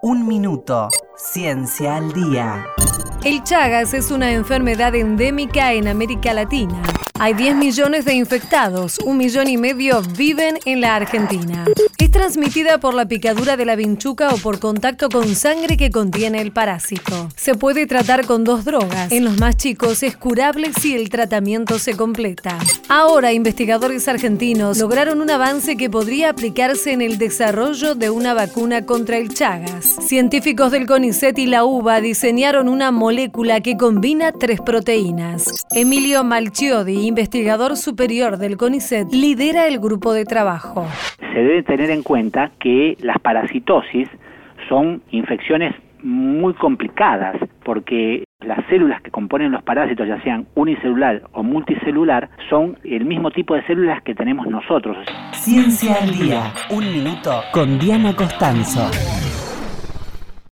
Un minuto. Ciencia al día. El Chagas es una enfermedad endémica en América Latina. Hay 10 millones de infectados, un millón y medio viven en la Argentina. Es transmitida por la picadura de la vinchuca o por contacto con sangre que contiene el parásito. Se puede tratar con dos drogas. En los más chicos es curable si el tratamiento se completa. Ahora, investigadores argentinos lograron un avance que podría aplicarse en el desarrollo de una vacuna contra el Chagas. Científicos del CONICET y la UBA diseñaron una molécula que combina tres proteínas. Emilio Malchiodi, investigador superior del CONICET, lidera el grupo de trabajo. Se debe tener en cuenta que las parasitosis son infecciones muy complicadas porque las células que componen los parásitos, ya sean unicelular o multicelular, son el mismo tipo de células que tenemos nosotros. Ciencia al día. Un minuto con Diana Costanzo.